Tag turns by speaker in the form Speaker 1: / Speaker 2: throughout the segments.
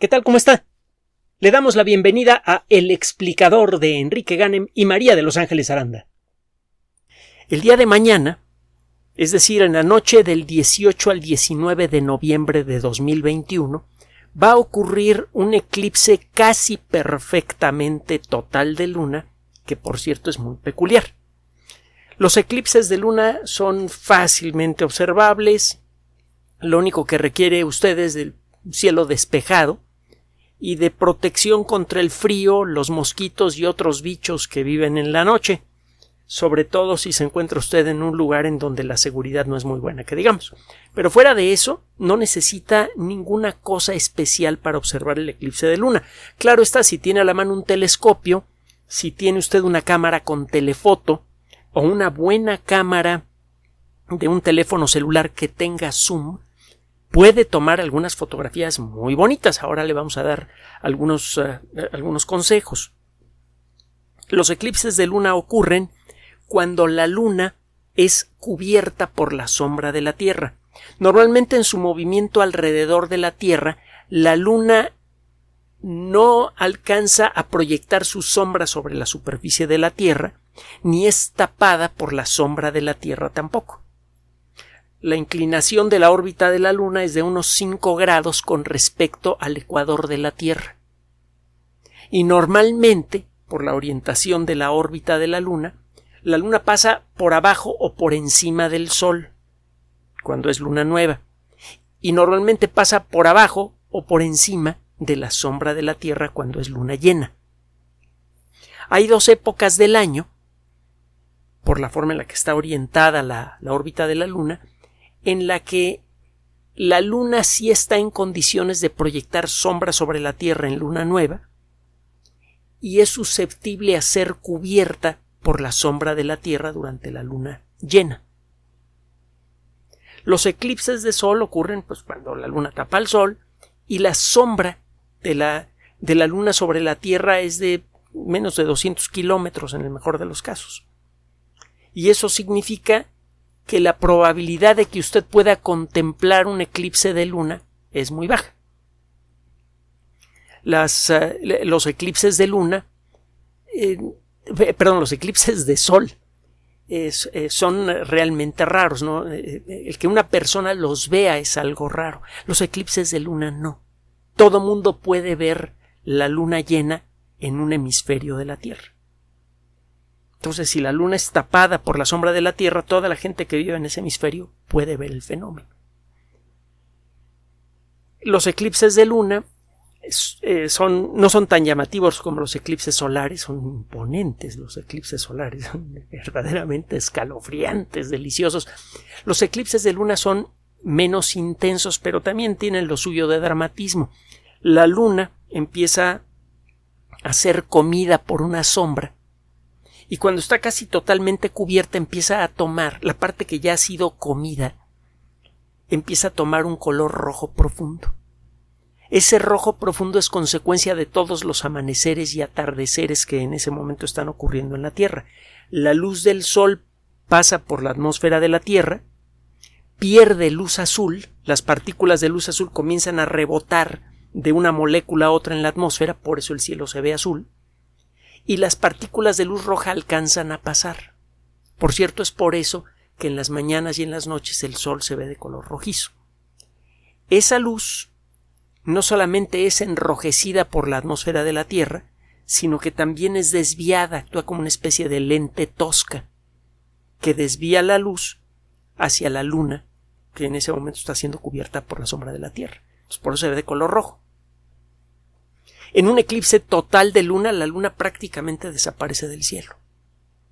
Speaker 1: ¿Qué tal? ¿Cómo está? Le damos la bienvenida a El explicador de Enrique Ganem y María de Los Ángeles Aranda. El día de mañana, es decir, en la noche del 18 al 19 de noviembre de 2021, va a ocurrir un eclipse casi perfectamente total de luna, que por cierto es muy peculiar. Los eclipses de luna son fácilmente observables, lo único que requiere usted es del cielo despejado y de protección contra el frío, los mosquitos y otros bichos que viven en la noche, sobre todo si se encuentra usted en un lugar en donde la seguridad no es muy buena, que digamos. Pero fuera de eso, no necesita ninguna cosa especial para observar el eclipse de luna. Claro está, si tiene a la mano un telescopio, si tiene usted una cámara con telefoto o una buena cámara de un teléfono celular que tenga zoom, puede tomar algunas fotografías muy bonitas. Ahora le vamos a dar algunos, uh, algunos consejos. Los eclipses de luna ocurren cuando la luna es cubierta por la sombra de la Tierra. Normalmente en su movimiento alrededor de la Tierra, la luna no alcanza a proyectar su sombra sobre la superficie de la Tierra, ni es tapada por la sombra de la Tierra tampoco la inclinación de la órbita de la Luna es de unos 5 grados con respecto al ecuador de la Tierra. Y normalmente, por la orientación de la órbita de la Luna, la Luna pasa por abajo o por encima del Sol, cuando es luna nueva, y normalmente pasa por abajo o por encima de la sombra de la Tierra cuando es luna llena. Hay dos épocas del año, por la forma en la que está orientada la, la órbita de la Luna, en la que la Luna sí está en condiciones de proyectar sombra sobre la Tierra en luna nueva y es susceptible a ser cubierta por la sombra de la Tierra durante la luna llena. Los eclipses de sol ocurren pues cuando la luna tapa el sol y la sombra de la, de la luna sobre la Tierra es de menos de 200 kilómetros en el mejor de los casos. Y eso significa que la probabilidad de que usted pueda contemplar un eclipse de luna es muy baja. Las, uh, los eclipses de luna, eh, perdón, los eclipses de sol eh, son realmente raros, ¿no? El que una persona los vea es algo raro. Los eclipses de luna no. Todo mundo puede ver la luna llena en un hemisferio de la Tierra. Entonces, si la luna es tapada por la sombra de la Tierra, toda la gente que vive en ese hemisferio puede ver el fenómeno. Los eclipses de luna eh, son, no son tan llamativos como los eclipses solares, son imponentes los eclipses solares, son verdaderamente escalofriantes, deliciosos. Los eclipses de luna son menos intensos, pero también tienen lo suyo de dramatismo. La luna empieza a ser comida por una sombra y cuando está casi totalmente cubierta empieza a tomar la parte que ya ha sido comida empieza a tomar un color rojo profundo. Ese rojo profundo es consecuencia de todos los amaneceres y atardeceres que en ese momento están ocurriendo en la Tierra. La luz del Sol pasa por la atmósfera de la Tierra, pierde luz azul, las partículas de luz azul comienzan a rebotar de una molécula a otra en la atmósfera, por eso el cielo se ve azul, y las partículas de luz roja alcanzan a pasar. Por cierto, es por eso que en las mañanas y en las noches el sol se ve de color rojizo. Esa luz no solamente es enrojecida por la atmósfera de la Tierra, sino que también es desviada, actúa como una especie de lente tosca, que desvía la luz hacia la luna, que en ese momento está siendo cubierta por la sombra de la Tierra. por eso se ve de color rojo. En un eclipse total de luna, la luna prácticamente desaparece del cielo.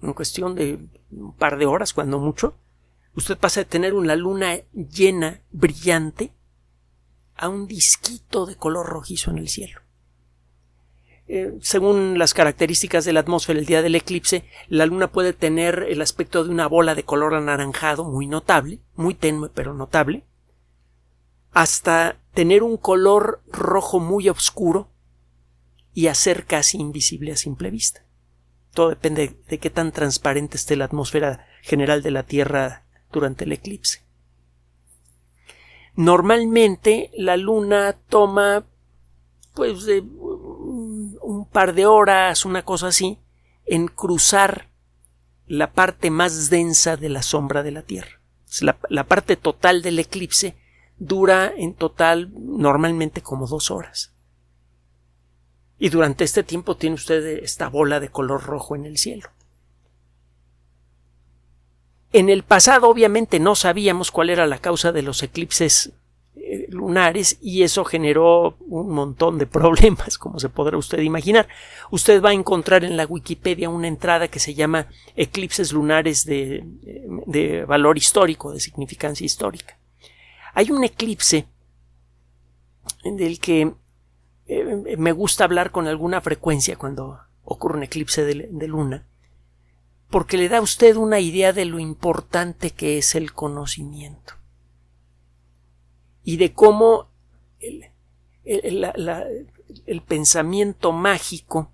Speaker 1: En cuestión de un par de horas, cuando mucho, usted pasa de tener una luna llena, brillante, a un disquito de color rojizo en el cielo. Eh, según las características de la atmósfera el día del eclipse, la luna puede tener el aspecto de una bola de color anaranjado muy notable, muy tenue pero notable, hasta tener un color rojo muy oscuro y hacer casi invisible a simple vista. Todo depende de qué tan transparente esté la atmósfera general de la Tierra durante el eclipse. Normalmente la Luna toma pues de un par de horas, una cosa así, en cruzar la parte más densa de la sombra de la Tierra. La, la, parte total del eclipse dura en total normalmente como dos horas. Y durante este tiempo tiene usted esta bola de color rojo en el cielo. En el pasado obviamente no sabíamos cuál era la causa de los eclipses eh, lunares y eso generó un montón de problemas, como se podrá usted imaginar. Usted va a encontrar en la Wikipedia una entrada que se llama eclipses lunares de, de valor histórico, de significancia histórica. Hay un eclipse del que eh, me gusta hablar con alguna frecuencia cuando ocurre un eclipse de, luna, porque le da a usted una idea de lo importante que es el conocimiento y de cómo el, el, pensamiento mágico,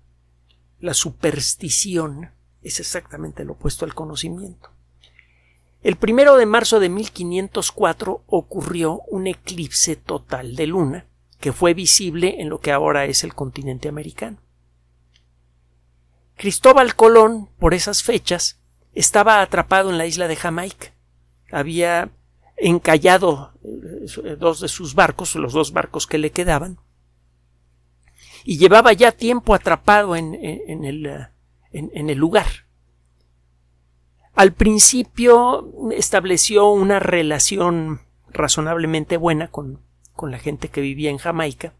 Speaker 1: la superstición, es exactamente lo opuesto al conocimiento. El primero de marzo de 1504 ocurrió un eclipse total de luna que fue visible en lo que ahora es el continente americano. Cristóbal Colón, por esas fechas, estaba atrapado en la isla de Jamaica. Había encallado eh, dos de sus barcos, los dos barcos que le quedaban, y llevaba ya tiempo atrapado en, el, eh, en, el lugar. Al principio estableció una relación razonablemente buena con, con la gente que vivía en Jamaica,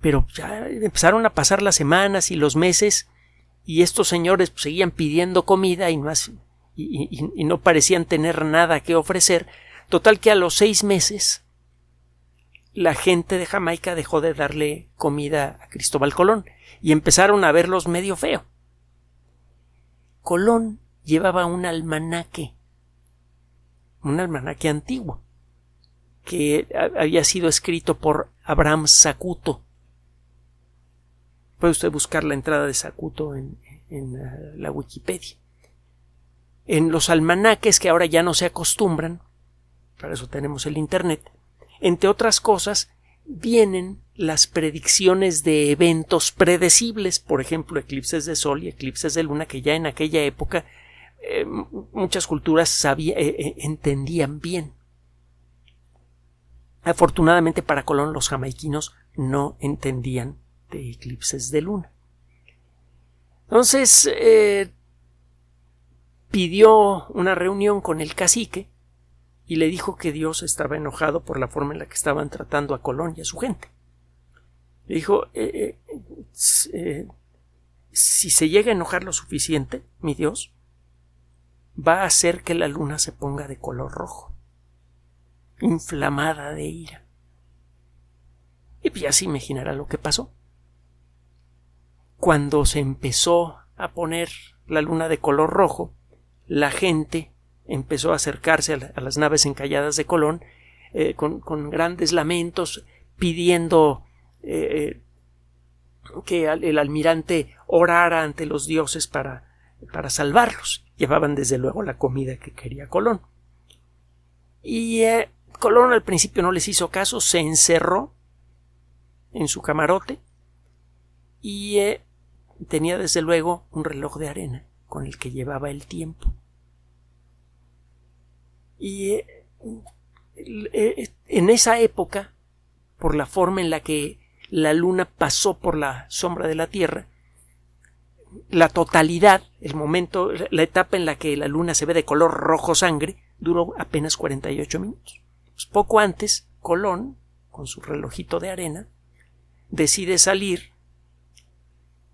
Speaker 1: pero ya empezaron a pasar las semanas y los meses y estos señores seguían pidiendo comida y más y, no parecían tener nada que ofrecer, total que a los seis meses la gente de Jamaica dejó de darle comida a Cristóbal Colón y empezaron a verlos medio feo. Colón llevaba un almanaque, un almanaque antiguo, que había sido escrito por Abraham Sacuto. Puede usted buscar la entrada de Sacuto en, eh, la Wikipedia en los almanaques que ahora ya no se acostumbran, para eso tenemos el Internet, entre otras cosas, vienen las predicciones de eventos predecibles, por ejemplo, eclipses de sol y eclipses de luna, que ya en aquella época eh, muchas culturas eh, eh, entendían bien. Afortunadamente para Colón los jamaiquinos no entendían de eclipses de luna. Entonces, pidió una reunión con el cacique y le dijo que Dios estaba enojado por la forma en la que estaban tratando a Colón y a su gente. Le dijo eh, eh, eh, si se llega a enojar lo suficiente, mi Dios, va a hacer que la luna se ponga de color rojo, inflamada de ira. Y ya se imaginará lo que pasó. Cuando se empezó a poner la luna de color rojo, la gente empezó a acercarse a, las naves encalladas de Colón eh, con, grandes lamentos pidiendo eh, que el almirante orara ante los dioses para, para salvarlos. Llevaban desde luego la comida que quería Colón. Y eh, Colón al principio no les hizo caso, se encerró en su camarote y tenía desde luego un reloj de arena con el que llevaba el tiempo. Y eh, eh, en esa época, por la forma en la que la luna pasó por la sombra de la Tierra, la totalidad, el momento, la etapa en la que la luna se ve de color rojo sangre, duró apenas 48 minutos. Pues poco antes, Colón, con su relojito de arena, decide salir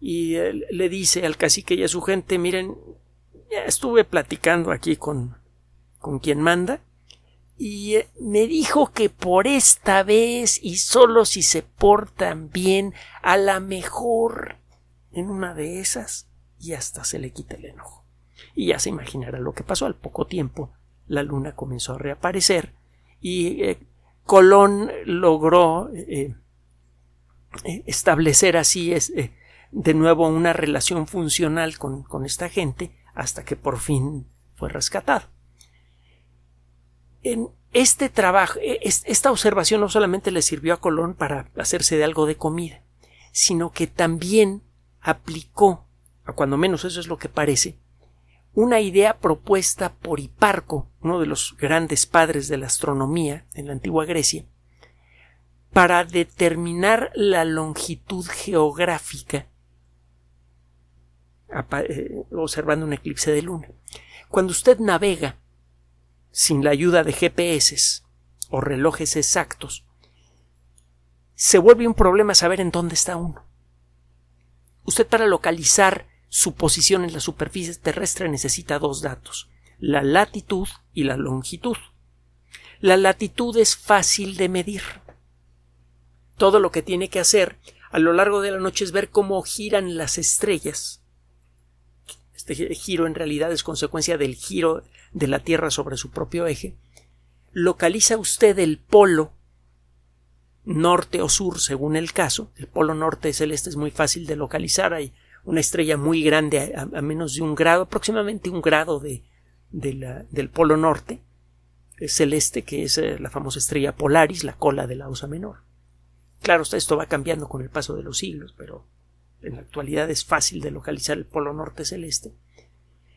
Speaker 1: y eh, le dice al cacique y a su gente miren ya estuve platicando aquí con con quien manda y eh, me dijo que por esta vez y solo si se portan bien a la mejor en una de esas y hasta se le quita el enojo y ya se imaginará lo que pasó. Al poco tiempo la luna comenzó a reaparecer y eh, Colón logró establecer así de nuevo una relación funcional con, esta gente hasta que por fin fue rescatado. En este trabajo, e, esta observación no solamente le sirvió a Colón para hacerse de algo de comida, sino que también aplicó, a cuando menos eso es lo que parece, una idea propuesta por Hiparco, uno de los grandes padres de la astronomía en la antigua Grecia, para determinar la longitud geográfica eh, observando un eclipse de luna. Cuando usted navega sin la ayuda de GPS o relojes exactos, se vuelve un problema saber en dónde está uno. Usted para localizar su posición en la superficie terrestre necesita dos datos, la latitud y la longitud. La latitud es fácil de medir. Todo lo que tiene que hacer a lo largo de la noche es ver cómo giran las estrellas. Este giro en realidad es consecuencia del giro de la Tierra sobre su propio eje. Localiza usted el polo norte o sur según el caso. El polo norte celeste es muy fácil de localizar. Una estrella muy grande a, menos de un grado, aproximadamente un grado de, del polo norte celeste, que es eh, la famosa estrella Polaris, la cola de la Osa Menor. Claro, esto va cambiando con el paso de los siglos, pero en la actualidad es fácil de localizar el polo norte celeste.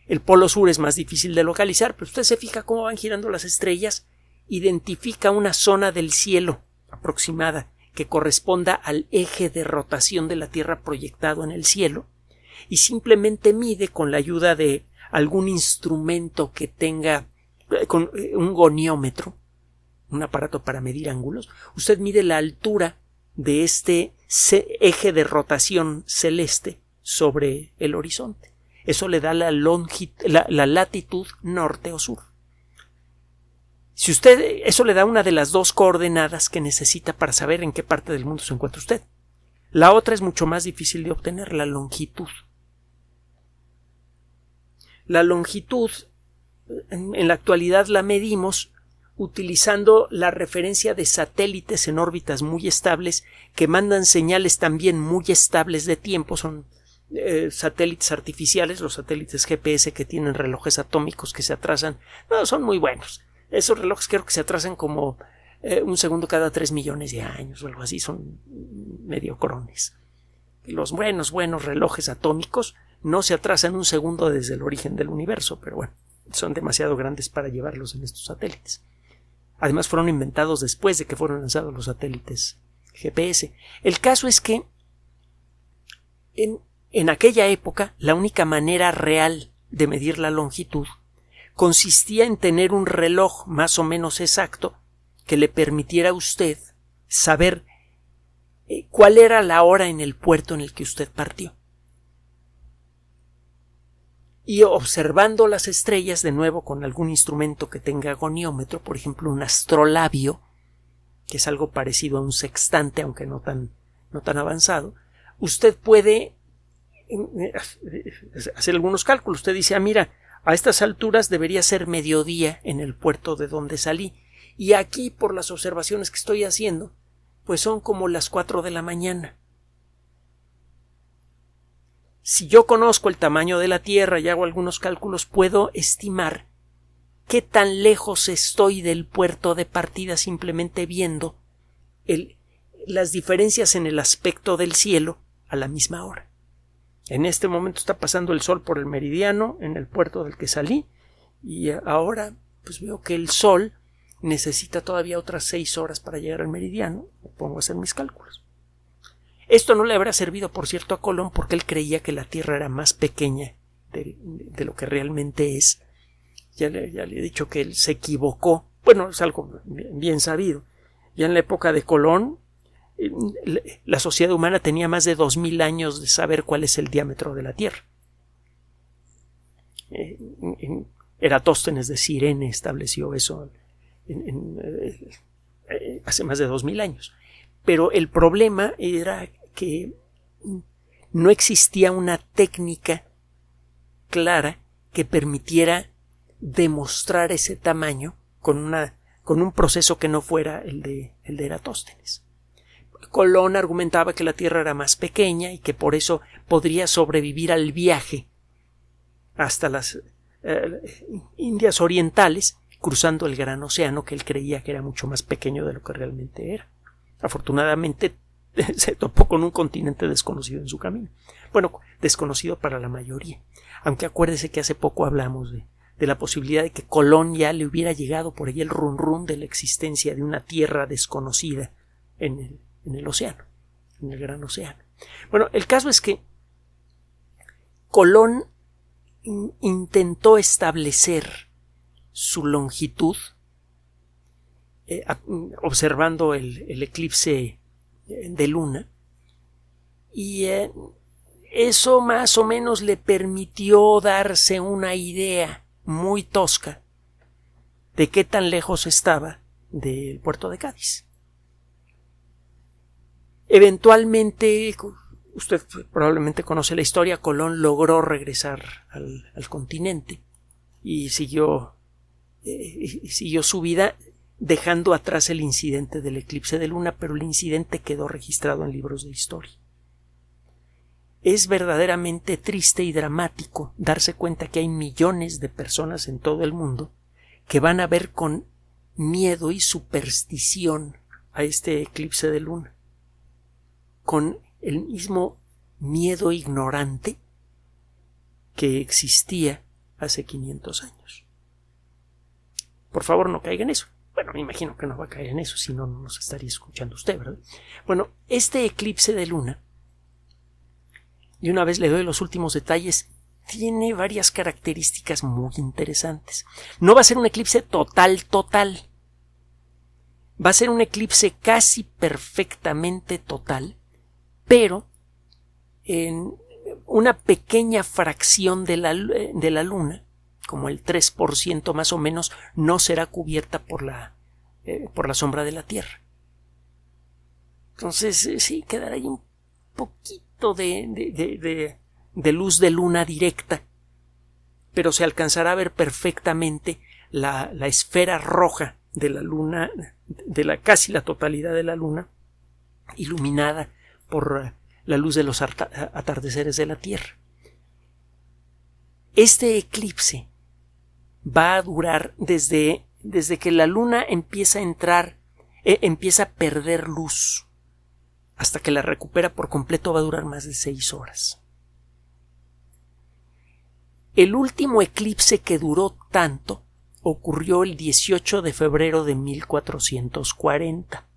Speaker 1: El polo sur es más difícil de localizar, pero usted se fija cómo van girando las estrellas, identifica una zona del cielo aproximada que corresponda al eje de rotación de la Tierra proyectado en el cielo y simplemente mide con la ayuda de algún instrumento que tenga eh, con eh, un goniómetro, un aparato para medir ángulos, usted mide la altura de este eje de rotación celeste sobre el horizonte. Eso le da la, la latitud norte o sur. Si usted, eso le da una de las dos coordenadas que necesita para saber en qué parte del mundo se encuentra usted. La otra es mucho más difícil de obtener, la longitud. La longitud en la actualidad la medimos utilizando la referencia de satélites en órbitas muy estables que mandan señales también muy estables de tiempo. Son eh, satélites artificiales, los satélites GPS que tienen relojes atómicos que se atrasan. No, son muy buenos. Esos relojes creo que se atrasan como eh, un segundo cada tres millones de años o algo así. Son medio crones. Los buenos, buenos relojes atómicos no se atrasan un segundo desde el origen del universo, pero bueno, son demasiado grandes para llevarlos en estos satélites. Además fueron inventados después de que fueron lanzados los satélites GPS. El caso es que en, en aquella época la única manera real de medir la longitud consistía en tener un reloj más o menos exacto que le permitiera a usted saber eh, cuál era la hora en el puerto en el que usted partió y observando las estrellas de nuevo con algún instrumento que tenga agoniómetro, por ejemplo un astrolabio, que es algo parecido a un sextante, aunque no tan, no tan avanzado, usted puede eh, hacer algunos cálculos. Usted dice, ah, mira, a estas alturas debería ser mediodía en el puerto de donde salí, y aquí, por las observaciones que estoy haciendo, pues son como las cuatro de la mañana. Si yo conozco el tamaño de la Tierra y hago algunos cálculos, puedo estimar qué tan lejos estoy del puerto de partida simplemente viendo las diferencias en el aspecto del cielo a la misma hora. En este momento está pasando el sol por el meridiano en el puerto del que salí y ahora pues veo que el sol necesita todavía otras seis horas para llegar al meridiano. Me pongo a hacer mis cálculos. Esto no le habrá servido, por cierto, a Colón porque él creía que la Tierra era más pequeña de, lo que realmente es. Ya le, he dicho que él se equivocó. Bueno, es algo bien sabido. Ya en la época de Colón, la sociedad humana tenía más de dos mil años de saber cuál es el diámetro de la Tierra. Eh, Eratóstenes de Sirene estableció eso eh, eh, hace más de dos mil años. Pero el problema era que no existía una técnica clara que permitiera demostrar ese tamaño con, una, con un proceso que no fuera el de, el de Eratóstenes. Colón argumentaba que la Tierra era más pequeña y que por eso podría sobrevivir al viaje hasta las eh, Indias Orientales cruzando el gran océano que él creía que era mucho más pequeño de lo que realmente era. Afortunadamente se topó con un continente desconocido en su camino. Bueno, desconocido para la mayoría. Aunque acuérdese que hace poco hablamos de, de la posibilidad de que Colón ya le hubiera llegado por ahí el run run de la existencia de una tierra desconocida en el, en el océano, en el gran océano. Bueno, el caso es que Colón intentó establecer su longitud eh, observando el, eclipse eh, de luna y eh, eso más o menos le permitió darse una idea muy tosca de qué tan lejos estaba del puerto de Cádiz. Eventualmente, usted probablemente conoce la historia, Colón logró regresar al, continente y siguió eh, siguió su vida dejando atrás el incidente del eclipse de luna, pero el incidente quedó registrado en libros de historia. Es verdaderamente triste y dramático darse cuenta que hay millones de personas en todo el mundo que van a ver con miedo y superstición a este eclipse de luna, con el mismo miedo ignorante que existía hace 500 años. Por favor, no caiga en eso. Bueno, me imagino que no va a caer en eso, si no, no nos estaría escuchando usted, ¿verdad? Bueno, este eclipse de luna, y una vez le doy los últimos detalles, tiene varias características muy interesantes. No va a ser un eclipse total, total. Va a ser un eclipse casi perfectamente total, pero en una pequeña fracción de la, de la luna como el 3% más o menos, no será cubierta por la, eh, por la sombra de la Tierra. Entonces, eh, sí, quedará ahí un poquito de, de, de, luz de luna directa, pero se alcanzará a ver perfectamente la, la esfera roja de la luna, de la casi la totalidad de la luna, iluminada por eh, la luz de los atardeceres de la Tierra. Este eclipse va a durar desde, desde que la luna empieza a entrar, eh, empieza a perder luz, hasta que la recupera por completo va a durar más de seis horas. El último eclipse que duró tanto ocurrió el 18 de febrero de 1440.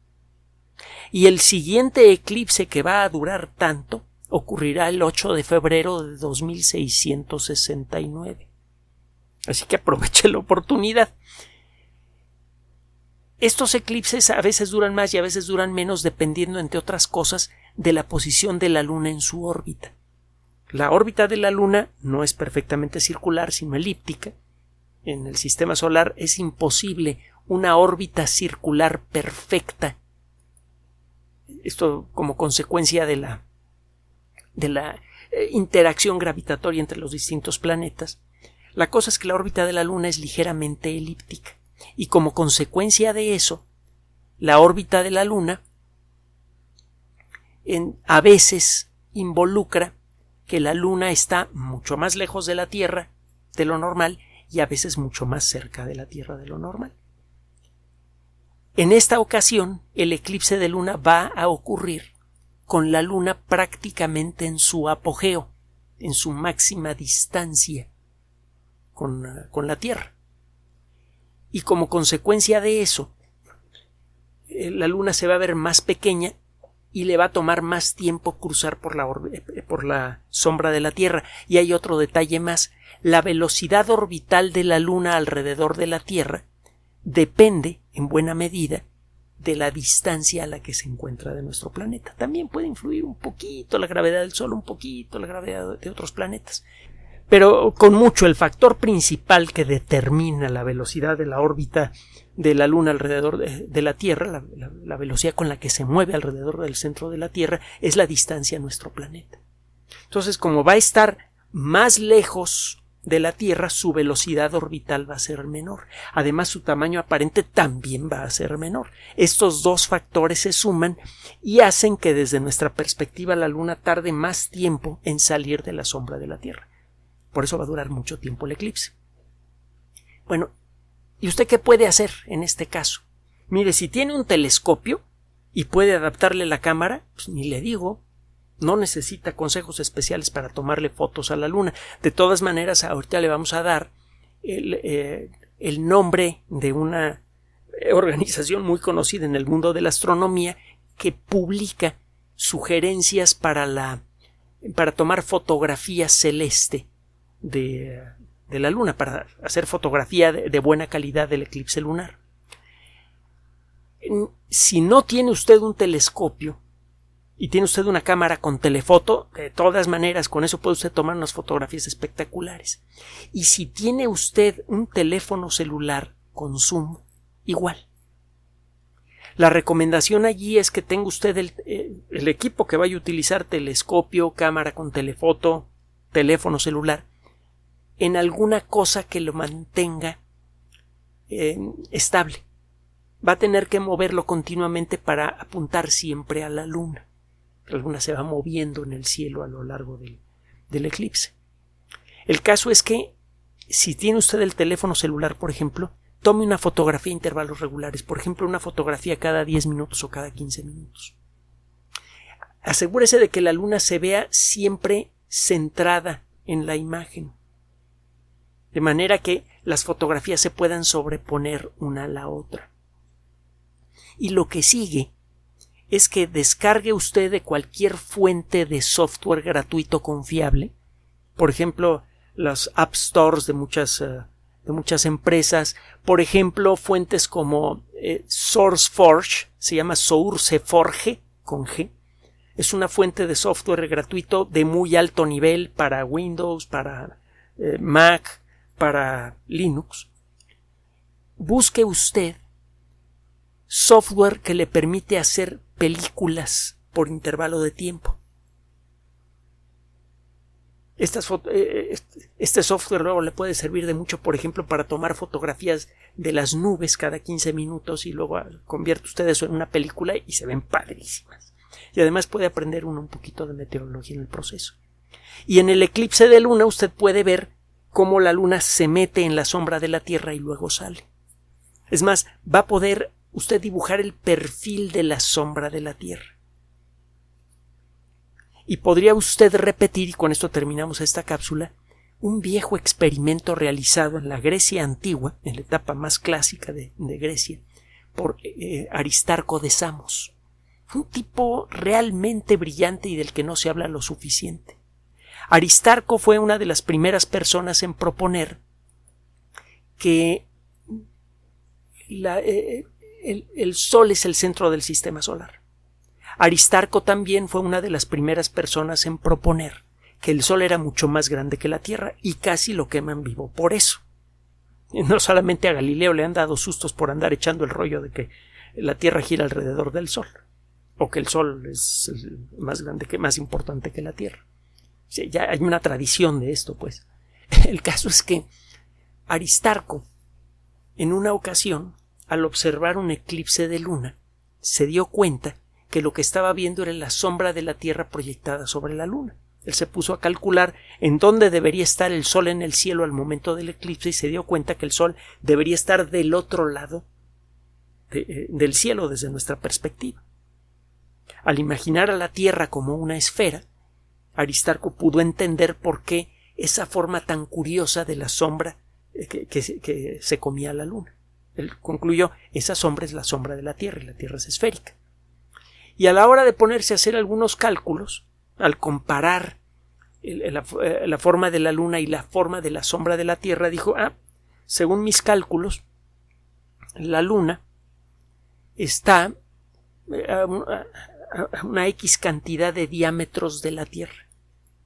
Speaker 1: Y el siguiente eclipse que va a durar tanto ocurrirá el 8 de febrero de 2669. Así que aproveche la oportunidad. Estos eclipses a veces duran más y a veces duran menos dependiendo, entre otras cosas, de la posición de la Luna en su órbita. La órbita de la Luna no es perfectamente circular, sino elíptica. En el sistema solar es imposible una órbita circular perfecta. Esto como consecuencia de la de la eh, interacción gravitatoria entre los distintos planetas. La cosa es que la órbita de la Luna es ligeramente elíptica y como consecuencia de eso, la órbita de la Luna en, a veces involucra que la Luna está mucho más lejos de la Tierra de lo normal y a veces mucho más cerca de la Tierra de lo normal. En esta ocasión, el eclipse de luna va a ocurrir con la luna prácticamente en su apogeo, en su máxima distancia con, la Tierra. Y como consecuencia de eso, eh, la Luna se va a ver más pequeña y le va a tomar más tiempo cruzar por la, eh, por la sombra de la Tierra. Y hay otro detalle más. La velocidad orbital de la Luna alrededor de la Tierra depende, en buena medida, de la distancia a la que se encuentra de nuestro planeta. También puede influir un poquito la gravedad del Sol, un poquito la gravedad de otros planetas pero con mucho el factor principal que determina la velocidad de la órbita de la Luna alrededor de, la Tierra, la, velocidad con la que se mueve alrededor del centro de la Tierra, es la distancia a nuestro planeta. Entonces, como va a estar más lejos de la Tierra, su velocidad orbital va a ser menor. Además, su tamaño aparente también va a ser menor. Estos dos factores se suman y hacen que desde nuestra perspectiva la Luna tarde más tiempo en salir de la sombra de la Tierra. Por eso va a durar mucho tiempo el eclipse. Bueno, ¿Y usted qué puede hacer en este caso? Mire, si tiene un telescopio y puede adaptarle la cámara, pues ni le digo, no necesita consejos especiales para tomarle fotos a la luna. De todas maneras, ahorita le vamos a dar el, eh, el nombre de una organización muy conocida en el mundo de la astronomía que publica sugerencias para la para tomar fotografía celeste de, de la luna, para hacer fotografía de, buena calidad del eclipse lunar. Si no tiene usted un telescopio y tiene usted una cámara con telefoto, de todas maneras con eso puede usted tomar unas fotografías espectaculares. Y si tiene usted un teléfono celular con zoom, igual. La recomendación allí es que tenga usted el, eh, el, equipo que vaya a utilizar, telescopio, cámara con telefoto, teléfono celular, en alguna cosa que lo mantenga eh, estable. Va a tener que moverlo continuamente para apuntar siempre a la luna. La luna se va moviendo en el cielo a lo largo del, del eclipse. El caso es que si tiene usted el teléfono celular, por ejemplo, tome una fotografía a intervalos regulares, por ejemplo, una fotografía cada 10 minutos o cada 15 minutos. Asegúrese de que la luna se vea siempre centrada en la imagen, de manera que las fotografías se puedan sobreponer una a la otra. Y lo que sigue es que descargue usted de cualquier fuente de software gratuito confiable, por ejemplo, las App Stores de muchas eh, de muchas empresas, por ejemplo, fuentes como eh, SourceForge, se llama SourceForge con G, es una fuente de software gratuito de muy alto nivel para Windows, para eh, Mac, para Linux. Busque usted software que le permite hacer películas por intervalo de tiempo. Eh, este software luego le puede servir de mucho, por ejemplo, para tomar fotografías de las nubes cada 15 minutos y luego convierte usted eso en una película y se ven padrísimas. Y además puede aprender uno un poquito de meteorología en el proceso. Y en el eclipse de luna usted puede ver cómo la luna se mete en la sombra de la Tierra y luego sale. Es más, va a poder usted dibujar el perfil de la sombra de la Tierra. Y podría usted repetir, y con esto terminamos esta cápsula, un viejo experimento realizado en la Grecia antigua, en la etapa más clásica de, Grecia, por eh, Aristarco de Samos. Un tipo realmente brillante y del que no se habla lo suficiente. Aristarco fue una de las primeras personas en proponer que eh, el Sol es el centro del sistema solar. Aristarco también fue una de las primeras personas en proponer que el Sol era mucho más grande que la Tierra y casi lo queman vivo por eso. No solamente a Galileo le han dado sustos por andar echando el rollo de que la Tierra gira alrededor del Sol o que el Sol es más grande que más importante que la Tierra. Ya hay una tradición de esto, pues. El caso es que Aristarco, en una ocasión, al observar un eclipse de luna, se dio cuenta que lo que estaba viendo era la sombra de la Tierra proyectada sobre la Luna. Él se puso a calcular en dónde debería estar el Sol en el cielo al momento del eclipse y se dio cuenta que el Sol debería estar del otro lado eh, del cielo desde nuestra perspectiva. Al imaginar a la Tierra como una esfera, Aristarco pudo entender por qué esa forma tan curiosa de la sombra eh, que, se comía la Luna. Él concluyó esa sombra es la sombra de la Tierra y la Tierra es esférica y a la hora de ponerse a hacer algunos cálculos, al comparar eh, la, forma de la luna y la forma de la sombra de la Tierra, dijo, ah, según mis cálculos, la luna está eh, a una X cantidad de diámetros de la Tierra.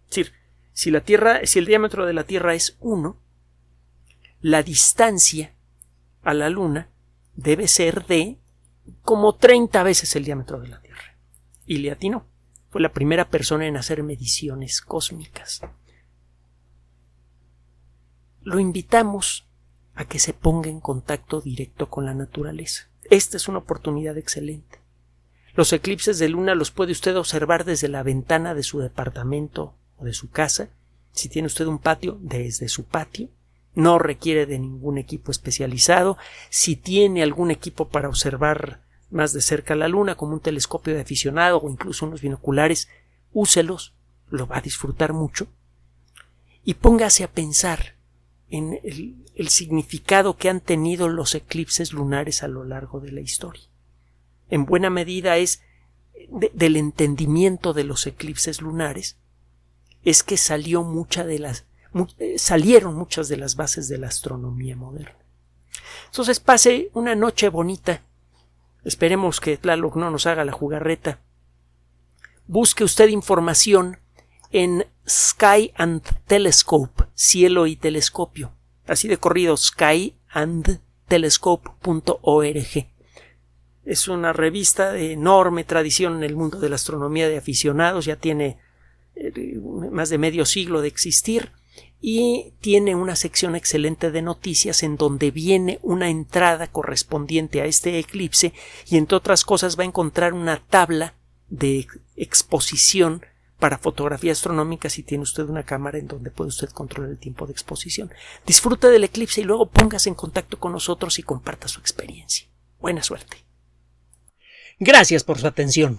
Speaker 1: Es decir, si la Tierra, si el diámetro de la Tierra es 1, la distancia a la Luna debe ser de como 30 veces el diámetro de la Tierra y le atinó. Fue la primera persona en hacer mediciones cósmicas. Lo invitamos a que se ponga en contacto directo con la naturaleza. Esta es una oportunidad excelente. Los eclipses de luna los puede usted observar desde la ventana de su departamento de su casa, si tiene usted un patio, desde su patio, no requiere de ningún equipo especializado. Si tiene algún equipo para observar más de cerca la Luna, como un telescopio de aficionado o incluso unos binoculares, úselos, lo va a disfrutar mucho. Y póngase a pensar en el, significado que han tenido los eclipses lunares a lo largo de la historia. En buena medida es del entendimiento de los eclipses lunares, es que salió mucha de las eh, salieron muchas de las bases de la astronomía moderna. Entonces pase una noche bonita. Esperemos que Tlaloc no nos haga la jugarreta. Busque usted información en Sky and Telescope, cielo y telescopio. Así de corrido, skyandtelescope.org. Es una revista de enorme tradición en el mundo de la astronomía de aficionados, ya tiene más de medio siglo de existir y tiene una sección excelente de noticias en donde viene una entrada correspondiente a este eclipse y entre otras cosas va a encontrar una tabla de exposición para fotografía astronómica si tiene usted una cámara en donde puede usted controlar el tiempo de exposición. Disfrute del eclipse y luego póngase en contacto con nosotros y comparta su experiencia. Buena suerte. Gracias por su atención.